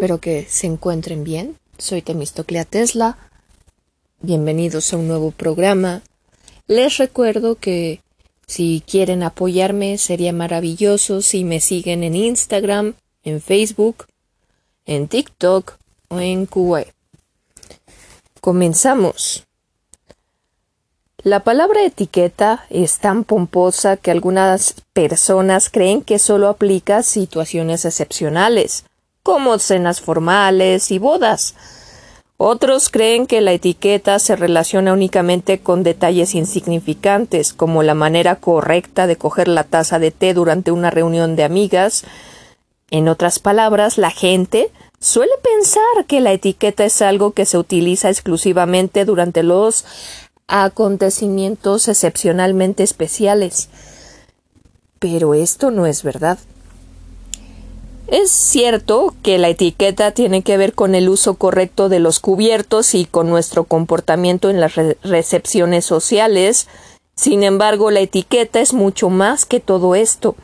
Espero que se encuentren bien. Soy Temistoclea Tesla. Bienvenidos a un nuevo programa. Les recuerdo que si quieren apoyarme sería maravilloso si me siguen en Instagram, en Facebook, en TikTok o en Kuwait. Comenzamos. La palabra etiqueta es tan pomposa que algunas personas creen que solo aplica situaciones excepcionales, como cenas formales y bodas. Otros creen que la etiqueta se relaciona únicamente con detalles insignificantes, como la manera correcta de coger la taza de té durante una reunión de amigas. En otras palabras, la gente suele pensar que la etiqueta es algo que se utiliza exclusivamente durante los acontecimientos excepcionalmente especiales. Pero esto no es verdad. Es cierto que la etiqueta tiene que ver con el uso correcto de los cubiertos y con nuestro comportamiento en las recepciones sociales. Sin embargo, la etiqueta es mucho más que todo esto.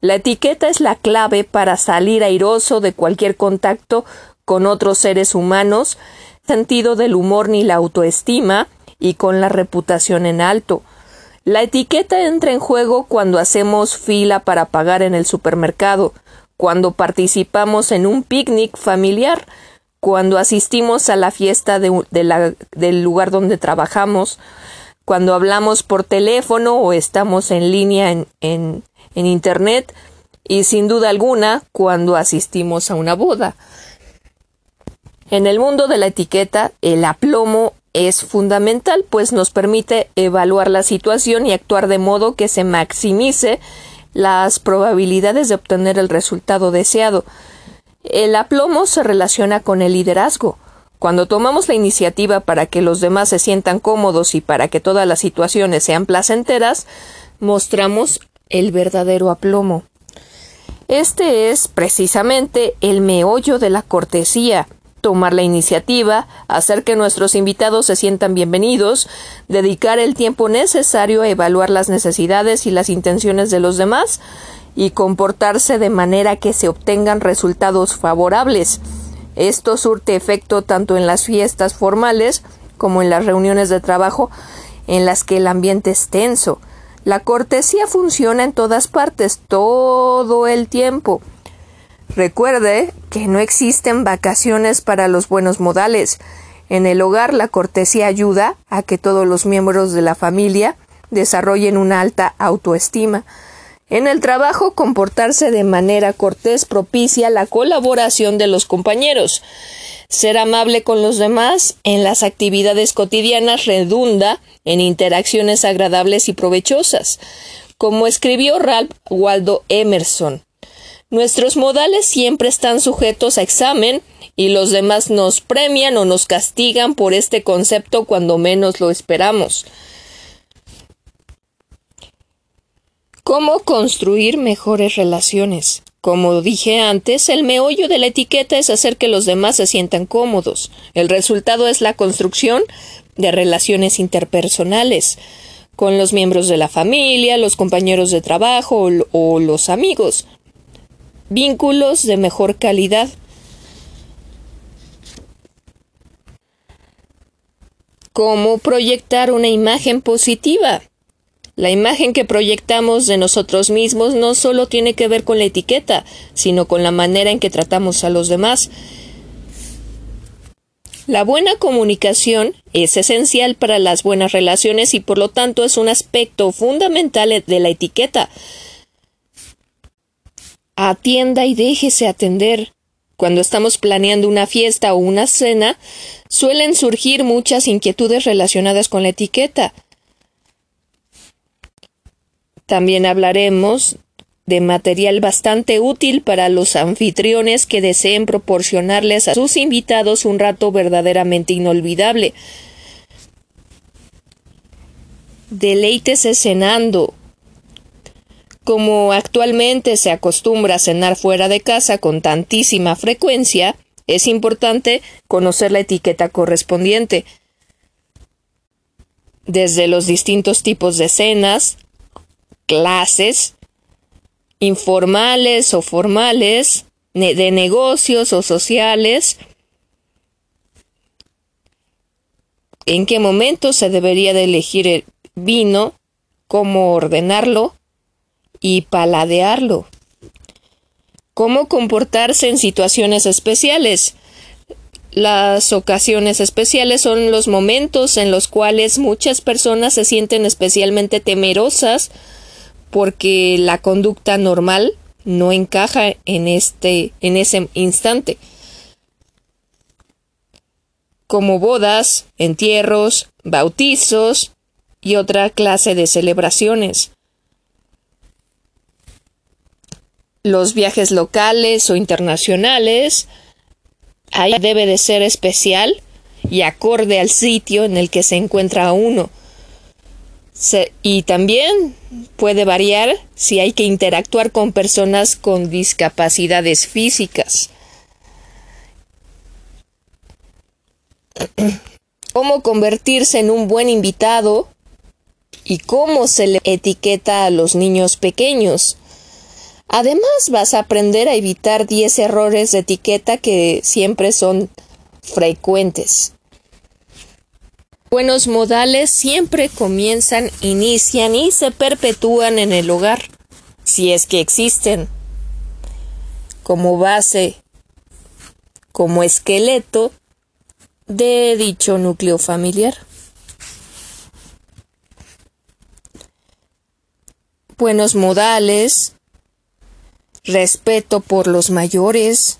La etiqueta es la clave para salir airoso de cualquier contacto con otros seres humanos, sentido del humor ni la autoestima, y con la reputación en alto. La etiqueta entra en juego cuando hacemos fila para pagar en el supermercado, cuando participamos en un picnic familiar, cuando asistimos a la fiesta del lugar donde trabajamos, cuando hablamos por teléfono o estamos en línea en, Internet y sin duda alguna cuando asistimos a una boda. En el mundo de la etiqueta, el aplomo es fundamental, pues nos permite evaluar la situación y actuar de modo que se maximice las probabilidades de obtener el resultado deseado. El aplomo se relaciona con el liderazgo. Cuando tomamos la iniciativa para que los demás se sientan cómodos y para que todas las situaciones sean placenteras, mostramos el verdadero aplomo. Este es precisamente el meollo de la cortesía, tomar la iniciativa, hacer que nuestros invitados se sientan bienvenidos, dedicar el tiempo necesario a evaluar las necesidades y las intenciones de los demás y comportarse de manera que se obtengan resultados favorables. Esto surte efecto tanto en las fiestas formales como en las reuniones de trabajo en las que el ambiente es tenso. La cortesía funciona en todas partes, todo el tiempo. Recuerde que no existen vacaciones para los buenos modales. En el hogar la cortesía ayuda a que todos los miembros de la familia desarrollen una alta autoestima. En el trabajo comportarse de manera cortés propicia la colaboración de los compañeros. Ser amable con los demás en las actividades cotidianas redunda en interacciones agradables y provechosas. Como escribió Ralph Waldo Emerson, Nuestros modales siempre están sujetos a examen y los demás nos premian o nos castigan por este concepto cuando menos lo esperamos. ¿Cómo construir mejores relaciones? Como dije antes, el meollo de la etiqueta es hacer que los demás se sientan cómodos. El resultado es la construcción de relaciones interpersonales con los miembros de la familia, los compañeros de trabajo o, los amigos vínculos de mejor calidad. ¿Cómo proyectar una imagen positiva? La imagen que proyectamos de nosotros mismos no solo tiene que ver con la etiqueta, sino con la manera en que tratamos a los demás. La buena comunicación es esencial para las buenas relaciones y por lo tanto es un aspecto fundamental de la etiqueta. Atienda y déjese atender. Cuando estamos planeando una fiesta o una cena, suelen surgir muchas inquietudes relacionadas con la etiqueta. También hablaremos de material bastante útil para los anfitriones que deseen proporcionarles a sus invitados un rato verdaderamente inolvidable. Deleítese cenando, como actualmente se acostumbra a cenar fuera de casa con tantísima frecuencia, es importante conocer la etiqueta correspondiente. Desde los distintos tipos de cenas, clases, informales o formales, de negocios o sociales, en qué momento se debería de elegir el vino, cómo ordenarlo y paladearlo, cómo comportarse en situaciones especiales. Las ocasiones especiales son los momentos en los cuales muchas personas se sienten especialmente temerosas porque la conducta normal no encaja en este en ese instante como bodas, entierros, bautizos y otra clase de celebraciones. Los viajes locales o internacionales ahí debe de ser especial y acorde al sitio en el que se encuentra uno y también puede variar si hay que interactuar con personas con discapacidades físicas. Cómo convertirse en un buen invitado y cómo se le etiqueta a los niños pequeños. Además vas a aprender a evitar 10 errores de etiqueta que siempre son frecuentes. Buenos modales siempre comienzan, inician y se perpetúan en el hogar, si es que existen, como base, como esqueleto de dicho núcleo familiar. Buenos modales, respeto por los mayores,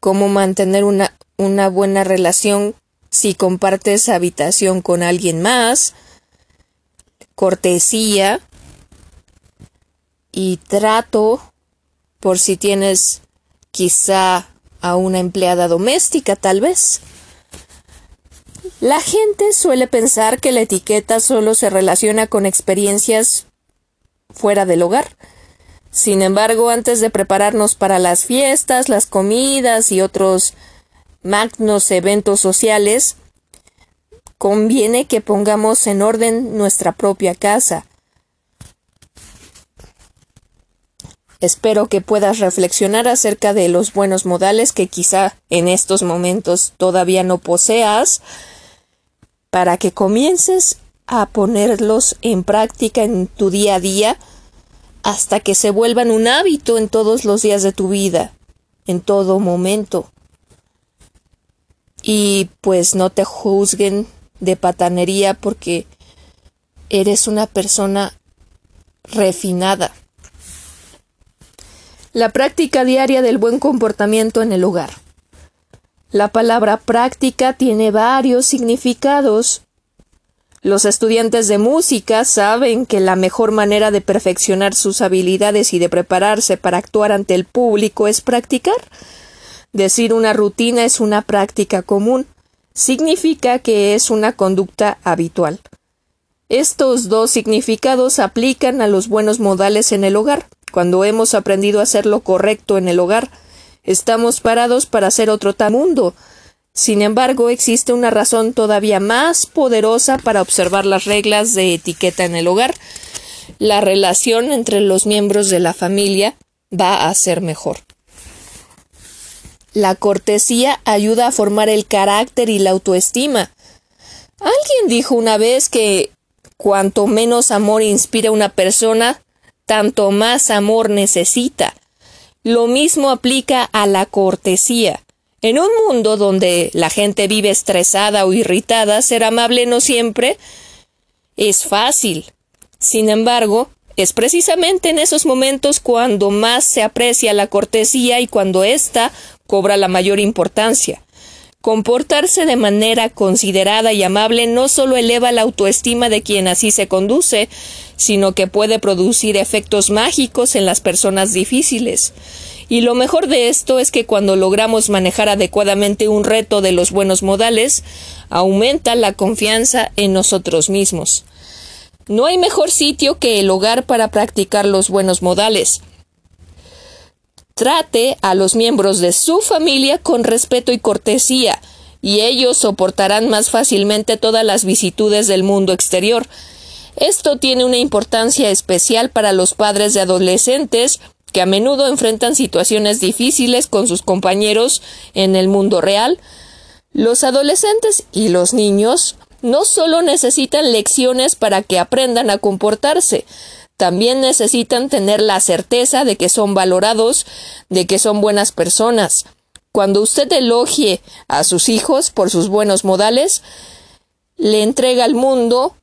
cómo mantener una, una buena relación si compartes habitación con alguien más, cortesía y trato por si tienes quizá a una empleada doméstica tal vez. La gente suele pensar que la etiqueta solo se relaciona con experiencias fuera del hogar. Sin embargo, antes de prepararnos para las fiestas, las comidas y otros magnos eventos sociales, conviene que pongamos en orden nuestra propia casa. Espero que puedas reflexionar acerca de los buenos modales que quizá en estos momentos todavía no poseas, para que comiences a ponerlos en práctica en tu día a día hasta que se vuelvan un hábito en todos los días de tu vida, en todo momento y pues no te juzguen de patanería porque eres una persona refinada. La práctica diaria del buen comportamiento en el hogar. La palabra práctica tiene varios significados. Los estudiantes de música saben que la mejor manera de perfeccionar sus habilidades y de prepararse para actuar ante el público es practicar. Decir una rutina es una práctica común significa que es una conducta habitual. Estos dos significados aplican a los buenos modales en el hogar. Cuando hemos aprendido a hacer lo correcto en el hogar, estamos parados para hacer otro mundo. Sin embargo, existe una razón todavía más poderosa para observar las reglas de etiqueta en el hogar. La relación entre los miembros de la familia va a ser mejor. La cortesía ayuda a formar el carácter y la autoestima. Alguien dijo una vez que cuanto menos amor inspira una persona, tanto más amor necesita. Lo mismo aplica a la cortesía. En un mundo donde la gente vive estresada o irritada, ser amable no siempre es fácil. Sin embargo, es precisamente en esos momentos cuando más se aprecia la cortesía y cuando ésta cobra la mayor importancia. Comportarse de manera considerada y amable no solo eleva la autoestima de quien así se conduce, sino que puede producir efectos mágicos en las personas difíciles. Y lo mejor de esto es que cuando logramos manejar adecuadamente un reto de los buenos modales, aumenta la confianza en nosotros mismos. No hay mejor sitio que el hogar para practicar los buenos modales. Trate a los miembros de su familia con respeto y cortesía, y ellos soportarán más fácilmente todas las vicitudes del mundo exterior. Esto tiene una importancia especial para los padres de adolescentes que a menudo enfrentan situaciones difíciles con sus compañeros en el mundo real, los adolescentes y los niños no solo necesitan lecciones para que aprendan a comportarse, también necesitan tener la certeza de que son valorados, de que son buenas personas. Cuando usted elogie a sus hijos por sus buenos modales, le entrega al mundo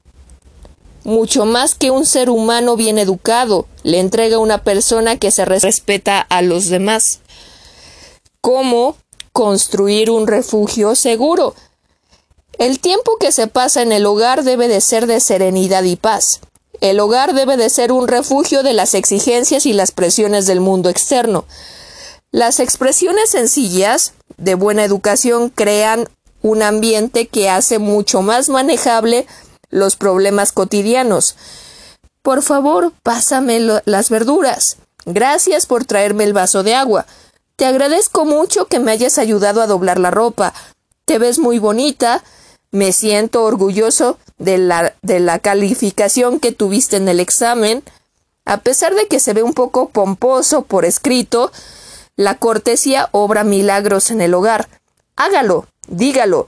mucho más que un ser humano bien educado, le entrega una persona que se respeta a los demás. ¿Cómo construir un refugio seguro? El tiempo que se pasa en el hogar debe de ser de serenidad y paz. El hogar debe de ser un refugio de las exigencias y las presiones del mundo externo. Las expresiones sencillas de buena educación crean un ambiente que hace mucho más manejable los problemas cotidianos. Por favor, pásame las verduras. Gracias por traerme el vaso de agua. Te agradezco mucho que me hayas ayudado a doblar la ropa. Te ves muy bonita. Me siento orgulloso de la, de la calificación que tuviste en el examen. A pesar de que se ve un poco pomposo por escrito, la cortesía obra milagros en el hogar. Hágalo, dígalo,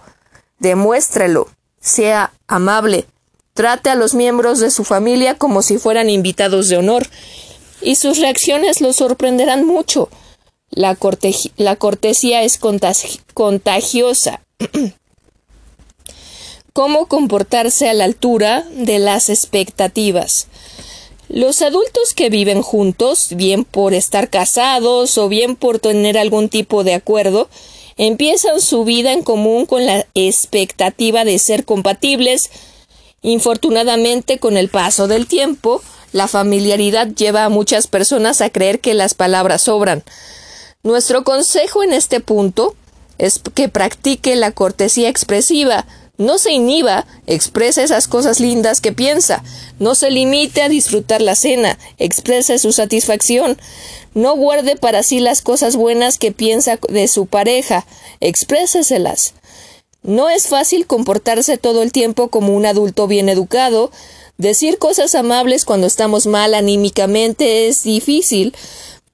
demuéstrelo, sea amable, trate a los miembros de su familia como si fueran invitados de honor, y sus reacciones lo sorprenderán mucho. La, la cortesía es contagiosa. cómo comportarse a la altura de las expectativas. Los adultos que viven juntos, bien por estar casados o bien por tener algún tipo de acuerdo, empiezan su vida en común con la expectativa de ser compatibles. Infortunadamente, con el paso del tiempo, la familiaridad lleva a muchas personas a creer que las palabras sobran. Nuestro consejo en este punto es que practique la cortesía expresiva, no se inhiba, expresa esas cosas lindas que piensa. No se limite a disfrutar la cena, exprese su satisfacción. No guarde para sí las cosas buenas que piensa de su pareja, expréseselas. No es fácil comportarse todo el tiempo como un adulto bien educado. Decir cosas amables cuando estamos mal anímicamente es difícil,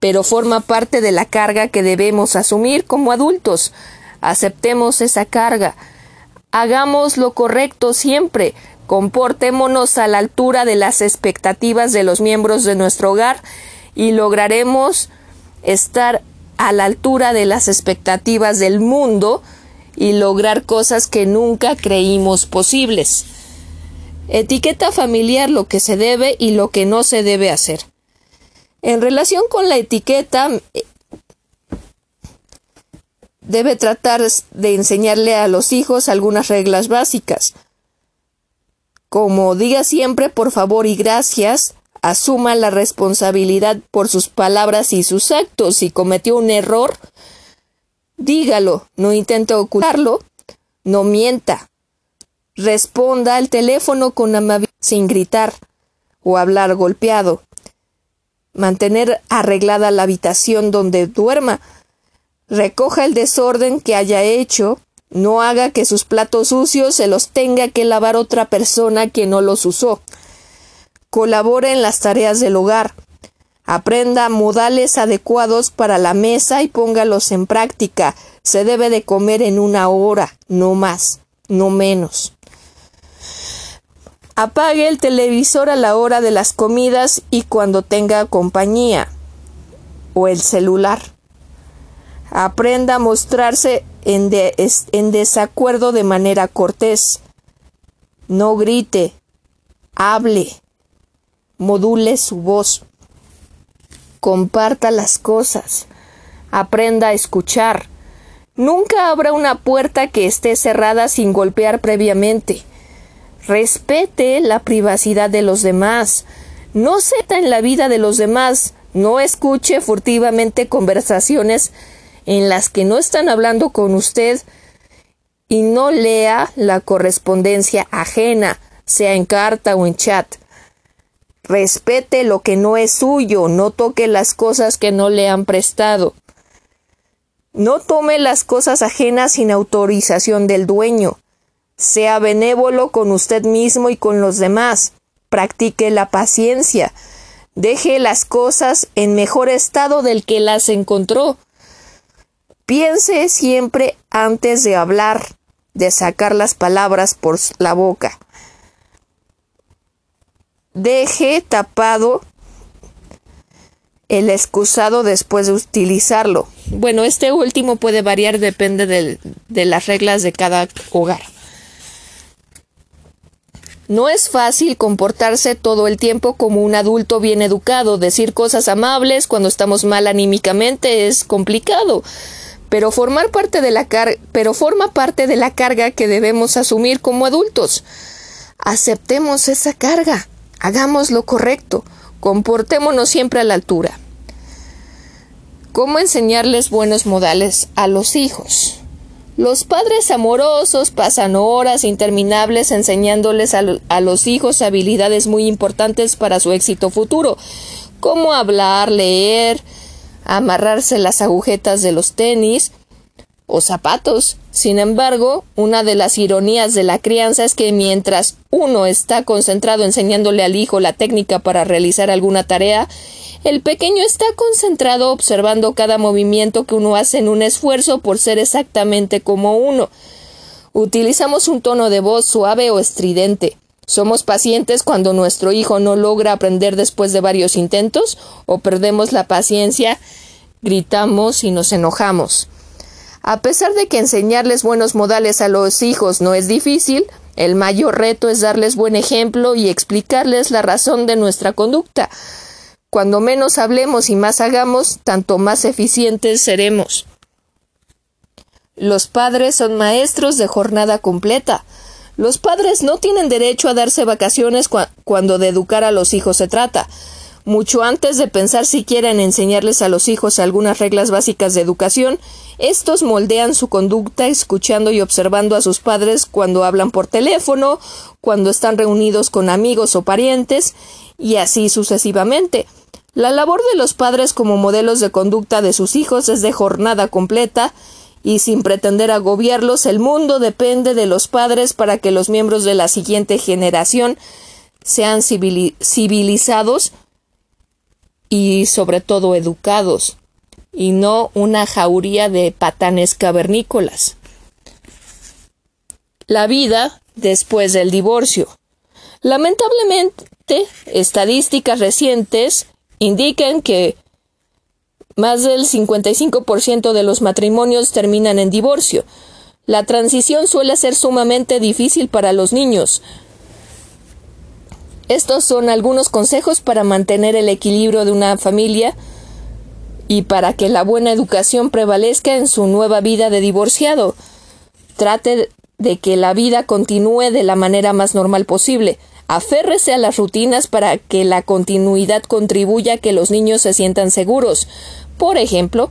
pero forma parte de la carga que debemos asumir como adultos. Aceptemos esa carga. Hagamos lo correcto siempre, comportémonos a la altura de las expectativas de los miembros de nuestro hogar y lograremos estar a la altura de las expectativas del mundo y lograr cosas que nunca creímos posibles. Etiqueta familiar lo que se debe y lo que no se debe hacer. En relación con la etiqueta, debe tratar de enseñarle a los hijos algunas reglas básicas. Como diga siempre por favor y gracias, asuma la responsabilidad por sus palabras y sus actos. Si cometió un error, dígalo, no intente ocultarlo, no mienta. Responda al teléfono con amabilidad sin gritar o hablar golpeado. Mantener arreglada la habitación donde duerma recoja el desorden que haya hecho, no haga que sus platos sucios se los tenga que lavar otra persona que no los usó. Colabore en las tareas del hogar. Aprenda modales adecuados para la mesa y póngalos en práctica. Se debe de comer en una hora, no más, no menos. Apague el televisor a la hora de las comidas y cuando tenga compañía o el celular. Aprenda a mostrarse en, en desacuerdo de manera cortés. No grite, hable, module su voz. Comparta las cosas. Aprenda a escuchar. Nunca abra una puerta que esté cerrada sin golpear previamente. Respete la privacidad de los demás. No seta en la vida de los demás. No escuche furtivamente conversaciones en las que no están hablando con usted y no lea la correspondencia ajena, sea en carta o en chat. Respete lo que no es suyo, no toque las cosas que no le han prestado. No tome las cosas ajenas sin autorización del dueño. Sea benévolo con usted mismo y con los demás. Practique la paciencia. Deje las cosas en mejor estado del que las encontró. Piense siempre antes de hablar, de sacar las palabras por la boca. Deje tapado el excusado después de utilizarlo. Bueno, este último puede variar, depende de las reglas de cada hogar. No es fácil comportarse todo el tiempo como un adulto bien educado. Decir cosas amables cuando estamos mal anímicamente es complicado. Pero, formar parte de la pero forma parte de la carga que debemos asumir como adultos. Aceptemos esa carga. Hagamos lo correcto. Comportémonos siempre a la altura. ¿Cómo enseñarles buenos modales a los hijos? Los padres amorosos pasan horas interminables enseñándoles a, los hijos habilidades muy importantes para su éxito futuro, como hablar, leer, amarrarse las agujetas de los tenis o zapatos. Sin embargo, una de las ironías de la crianza es que mientras uno está concentrado enseñándole al hijo la técnica para realizar alguna tarea, el pequeño está concentrado observando cada movimiento que uno hace en un esfuerzo por ser exactamente como uno. Utilizamos un tono de voz suave o estridente. Somos pacientes cuando nuestro hijo no logra aprender después de varios intentos o perdemos la paciencia, gritamos y nos enojamos. A pesar de que enseñarles buenos modales a los hijos no es difícil, el mayor reto es darles buen ejemplo y explicarles la razón de nuestra conducta. Cuando menos hablemos y más hagamos, tanto más eficientes seremos. Los padres son maestros de jornada completa. Los padres no tienen derecho a darse vacaciones cuando de educar a los hijos se trata. Mucho antes de pensar si quieren enseñarles a los hijos algunas reglas básicas de educación, estos moldean su conducta escuchando y observando a sus padres cuando hablan por teléfono, cuando están reunidos con amigos o parientes, y así sucesivamente. La labor de los padres como modelos de conducta de sus hijos es de jornada completa, y sin pretender agobiarlos, el mundo depende de los padres para que los miembros de la siguiente generación sean civilizados y sobre todo educados, y no una jauría de patanes cavernícolas. La vida después del divorcio. Lamentablemente, estadísticas recientes indican que más del 55% de los matrimonios terminan en divorcio. La transición suele ser sumamente difícil para los niños. Estos son algunos consejos para mantener el equilibrio de una familia y para que la buena educación prevalezca en su nueva vida de divorciado. Trate de que la vida continúe de la manera más normal posible. Aférrese a las rutinas para que la continuidad contribuya a que los niños se sientan seguros. Por ejemplo,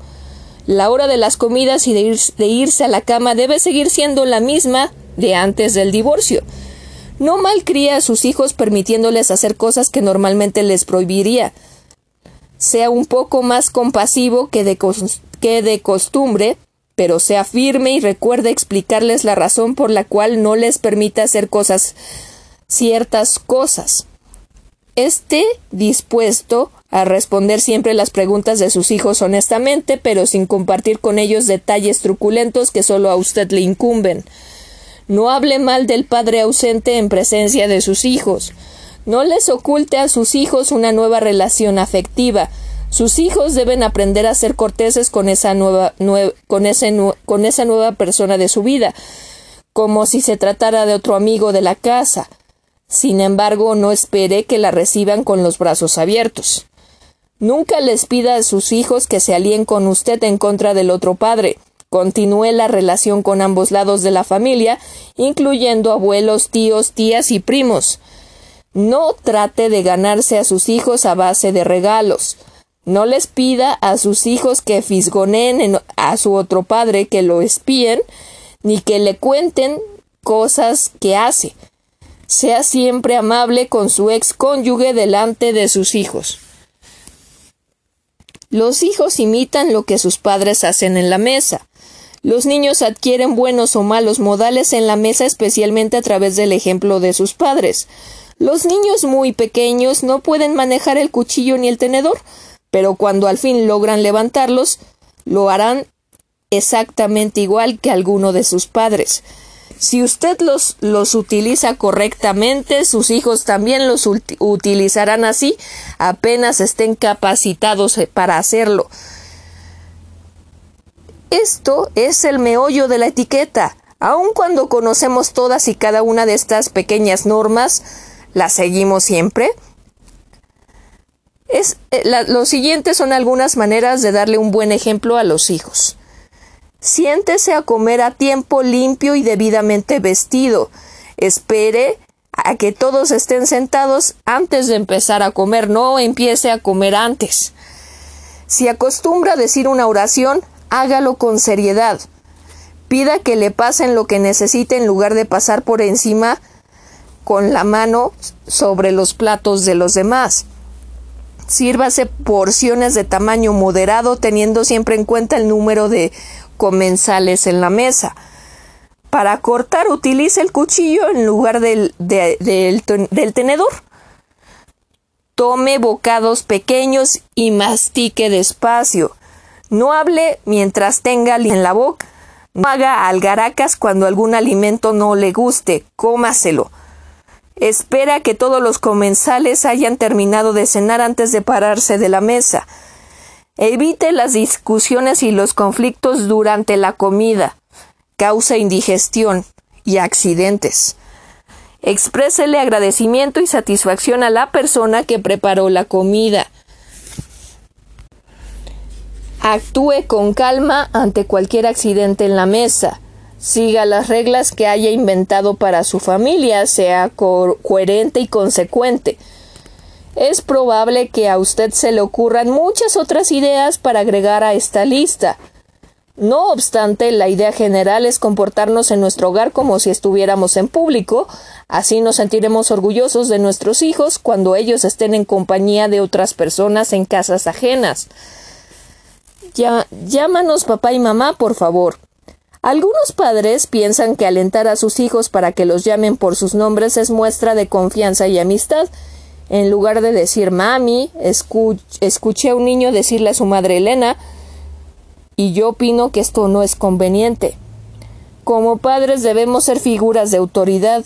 la hora de las comidas y de, irse a la cama debe seguir siendo la misma de antes del divorcio. No malcría a sus hijos permitiéndoles hacer cosas que normalmente les prohibiría. Sea un poco más compasivo que de, que de costumbre, pero sea firme y recuerde explicarles la razón por la cual no les permite hacer cosas ciertas cosas. Esté dispuesto a responder siempre las preguntas de sus hijos honestamente, pero sin compartir con ellos detalles truculentos que solo a usted le incumben. No hable mal del padre ausente en presencia de sus hijos. No les oculte a sus hijos una nueva relación afectiva. Sus hijos deben aprender a ser corteses con esa nueva, con, ese, con esa nueva persona de su vida, como si se tratara de otro amigo de la casa. Sin embargo, no espere que la reciban con los brazos abiertos. Nunca les pida a sus hijos que se alíen con usted en contra del otro padre. Continúe la relación con ambos lados de la familia, incluyendo abuelos, tíos, tías y primos. No trate de ganarse a sus hijos a base de regalos. No les pida a sus hijos que fisgoneen a su otro padre, que lo espíen, ni que le cuenten cosas que hace sea siempre amable con su ex cónyuge delante de sus hijos. Los hijos imitan lo que sus padres hacen en la mesa. Los niños adquieren buenos o malos modales en la mesa especialmente a través del ejemplo de sus padres. Los niños muy pequeños no pueden manejar el cuchillo ni el tenedor, pero cuando al fin logran levantarlos, lo harán exactamente igual que alguno de sus padres. Si usted los, los utiliza correctamente, sus hijos también los utilizarán así, apenas estén capacitados eh, para hacerlo. Esto es el meollo de la etiqueta. Aun cuando conocemos todas y cada una de estas pequeñas normas, ¿las seguimos siempre? Es, eh, lo siguiente son algunas maneras de darle un buen ejemplo a los hijos. Siéntese a comer a tiempo limpio y debidamente vestido. Espere a que todos estén sentados antes de empezar a comer, no empiece a comer antes. Si acostumbra decir una oración, hágalo con seriedad. Pida que le pasen lo que necesite en lugar de pasar por encima con la mano sobre los platos de los demás. Sírvase porciones de tamaño moderado teniendo siempre en cuenta el número de comensales en la mesa. Para cortar utilice el cuchillo en lugar del, del tenedor. Tome bocados pequeños y mastique despacio. No hable mientras tenga en la boca. No haga algaracas cuando algún alimento no le guste. Cómaselo. Espera que todos los comensales hayan terminado de cenar antes de pararse de la mesa. Evite las discusiones y los conflictos durante la comida. Causa indigestión y accidentes. Exprésele agradecimiento y satisfacción a la persona que preparó la comida. Actúe con calma ante cualquier accidente en la mesa. Siga las reglas que haya inventado para su familia, sea coherente y consecuente es probable que a usted se le ocurran muchas otras ideas para agregar a esta lista. No obstante, la idea general es comportarnos en nuestro hogar como si estuviéramos en público, así nos sentiremos orgullosos de nuestros hijos cuando ellos estén en compañía de otras personas en casas ajenas. Llámanos papá y mamá, por favor. Algunos padres piensan que alentar a sus hijos para que los llamen por sus nombres es muestra de confianza y amistad, en lugar de decir mami, escuché a un niño decirle a su madre Elena, y yo opino que esto no es conveniente. Como padres debemos ser figuras de autoridad,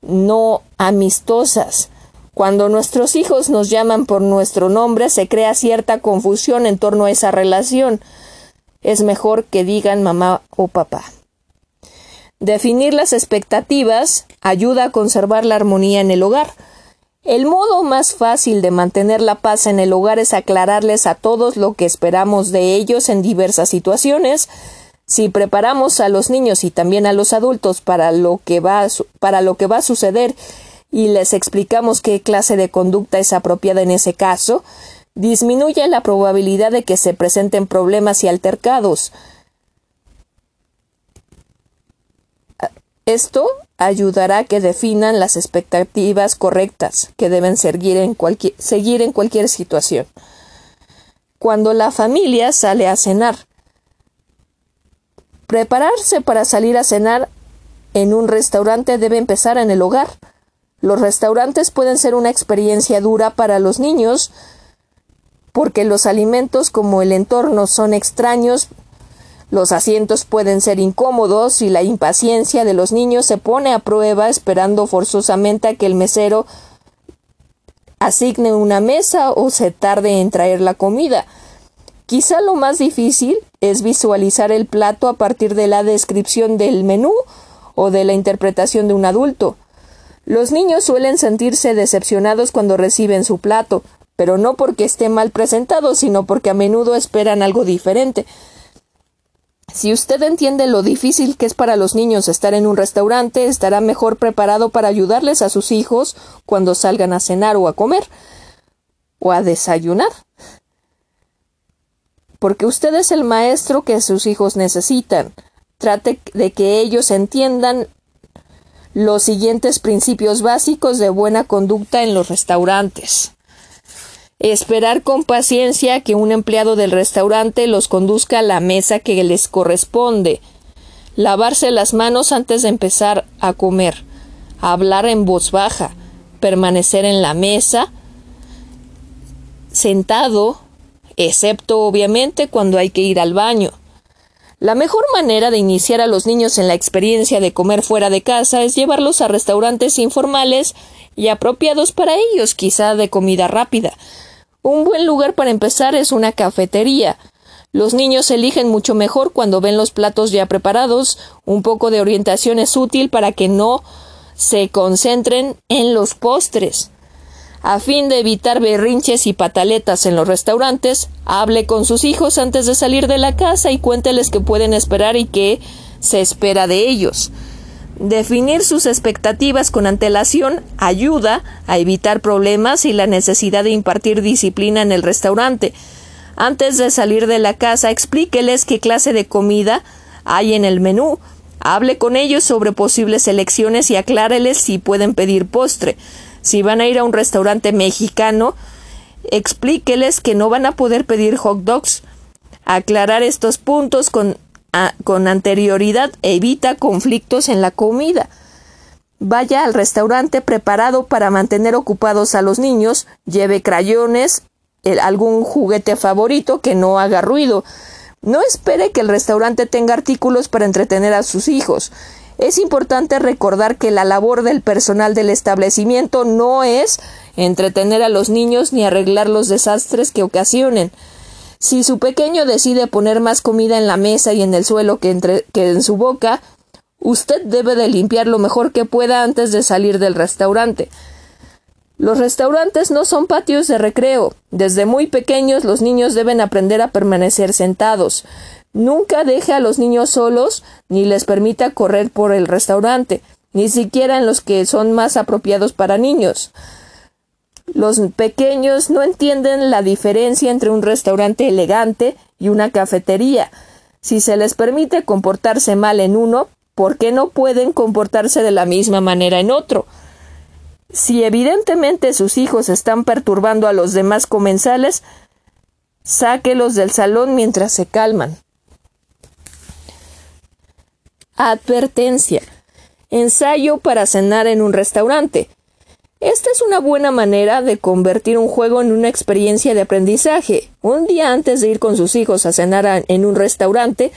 no amistosas. Cuando nuestros hijos nos llaman por nuestro nombre se crea cierta confusión en torno a esa relación. Es mejor que digan mamá o papá. Definir las expectativas ayuda a conservar la armonía en el hogar. El modo más fácil de mantener la paz en el hogar es aclararles a todos lo que esperamos de ellos en diversas situaciones. Si preparamos a los niños y también a los adultos para lo que va a, para lo que va a suceder y les explicamos qué clase de conducta es apropiada en ese caso, disminuye la probabilidad de que se presenten problemas y altercados. Esto ayudará a que definan las expectativas correctas que deben seguir en, cualquier, seguir en cualquier situación. Cuando la familia sale a cenar, prepararse para salir a cenar en un restaurante debe empezar en el hogar. Los restaurantes pueden ser una experiencia dura para los niños porque los alimentos como el entorno son extraños los asientos pueden ser incómodos y la impaciencia de los niños se pone a prueba esperando forzosamente a que el mesero asigne una mesa o se tarde en traer la comida. Quizá lo más difícil es visualizar el plato a partir de la descripción del menú o de la interpretación de un adulto. Los niños suelen sentirse decepcionados cuando reciben su plato, pero no porque esté mal presentado, sino porque a menudo esperan algo diferente. Si usted entiende lo difícil que es para los niños estar en un restaurante, estará mejor preparado para ayudarles a sus hijos cuando salgan a cenar o a comer o a desayunar. Porque usted es el maestro que sus hijos necesitan. Trate de que ellos entiendan los siguientes principios básicos de buena conducta en los restaurantes. Esperar con paciencia que un empleado del restaurante los conduzca a la mesa que les corresponde. Lavarse las manos antes de empezar a comer. Hablar en voz baja. permanecer en la mesa, sentado, excepto obviamente cuando hay que ir al baño. La mejor manera de iniciar a los niños en la experiencia de comer fuera de casa es llevarlos a restaurantes informales y apropiados para ellos, quizá de comida rápida. Un buen lugar para empezar es una cafetería. Los niños eligen mucho mejor cuando ven los platos ya preparados. Un poco de orientación es útil para que no se concentren en los postres. A fin de evitar berrinches y pataletas en los restaurantes, hable con sus hijos antes de salir de la casa y cuénteles que pueden esperar y qué se espera de ellos. Definir sus expectativas con antelación ayuda a evitar problemas y la necesidad de impartir disciplina en el restaurante. Antes de salir de la casa, explíqueles qué clase de comida hay en el menú. Hable con ellos sobre posibles elecciones y acláreles si pueden pedir postre. Si van a ir a un restaurante mexicano, explíqueles que no van a poder pedir hot dogs. Aclarar estos puntos con, con anterioridad evita conflictos en la comida. Vaya al restaurante preparado para mantener ocupados a los niños, lleve crayones, algún juguete favorito que no haga ruido. No espere que el restaurante tenga artículos para entretener a sus hijos. Es importante recordar que la labor del personal del establecimiento no es entretener a los niños ni arreglar los desastres que ocasionen. Si su pequeño decide poner más comida en la mesa y en el suelo que, en su boca, usted debe de limpiar lo mejor que pueda antes de salir del restaurante. Los restaurantes no son patios de recreo. Desde muy pequeños los niños deben aprender a permanecer sentados. Nunca deje a los niños solos ni les permita correr por el restaurante, ni siquiera en los que son más apropiados para niños. Los pequeños no entienden la diferencia entre un restaurante elegante y una cafetería. Si se les permite comportarse mal en uno, ¿por qué no pueden comportarse de la misma manera en otro? Si evidentemente sus hijos están perturbando a los demás comensales, sáquelos del salón mientras se calman. Advertencia. Ensayo para cenar en un restaurante. Esta es una buena manera de convertir un juego en una experiencia de aprendizaje. Un día antes de ir con sus hijos a cenar en un restaurante,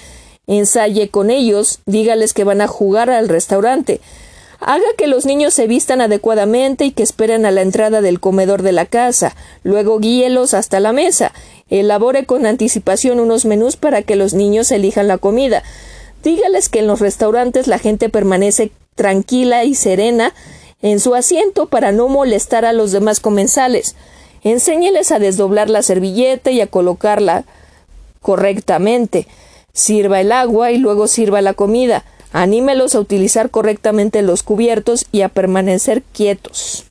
ensaye con ellos, dígales que van a jugar al restaurante. Haga que los niños se vistan adecuadamente y que esperen a la entrada del comedor de la casa. Luego guíelos hasta la mesa. Elabore con anticipación unos menús para que los niños elijan la comida. Dígales que en los restaurantes la gente permanece tranquila y serena en su asiento para no molestar a los demás comensales. Enséñeles a desdoblar la servilleta y a colocarla correctamente. Sirva el agua y luego sirva la comida. Anímelos a utilizar correctamente los cubiertos y a permanecer quietos.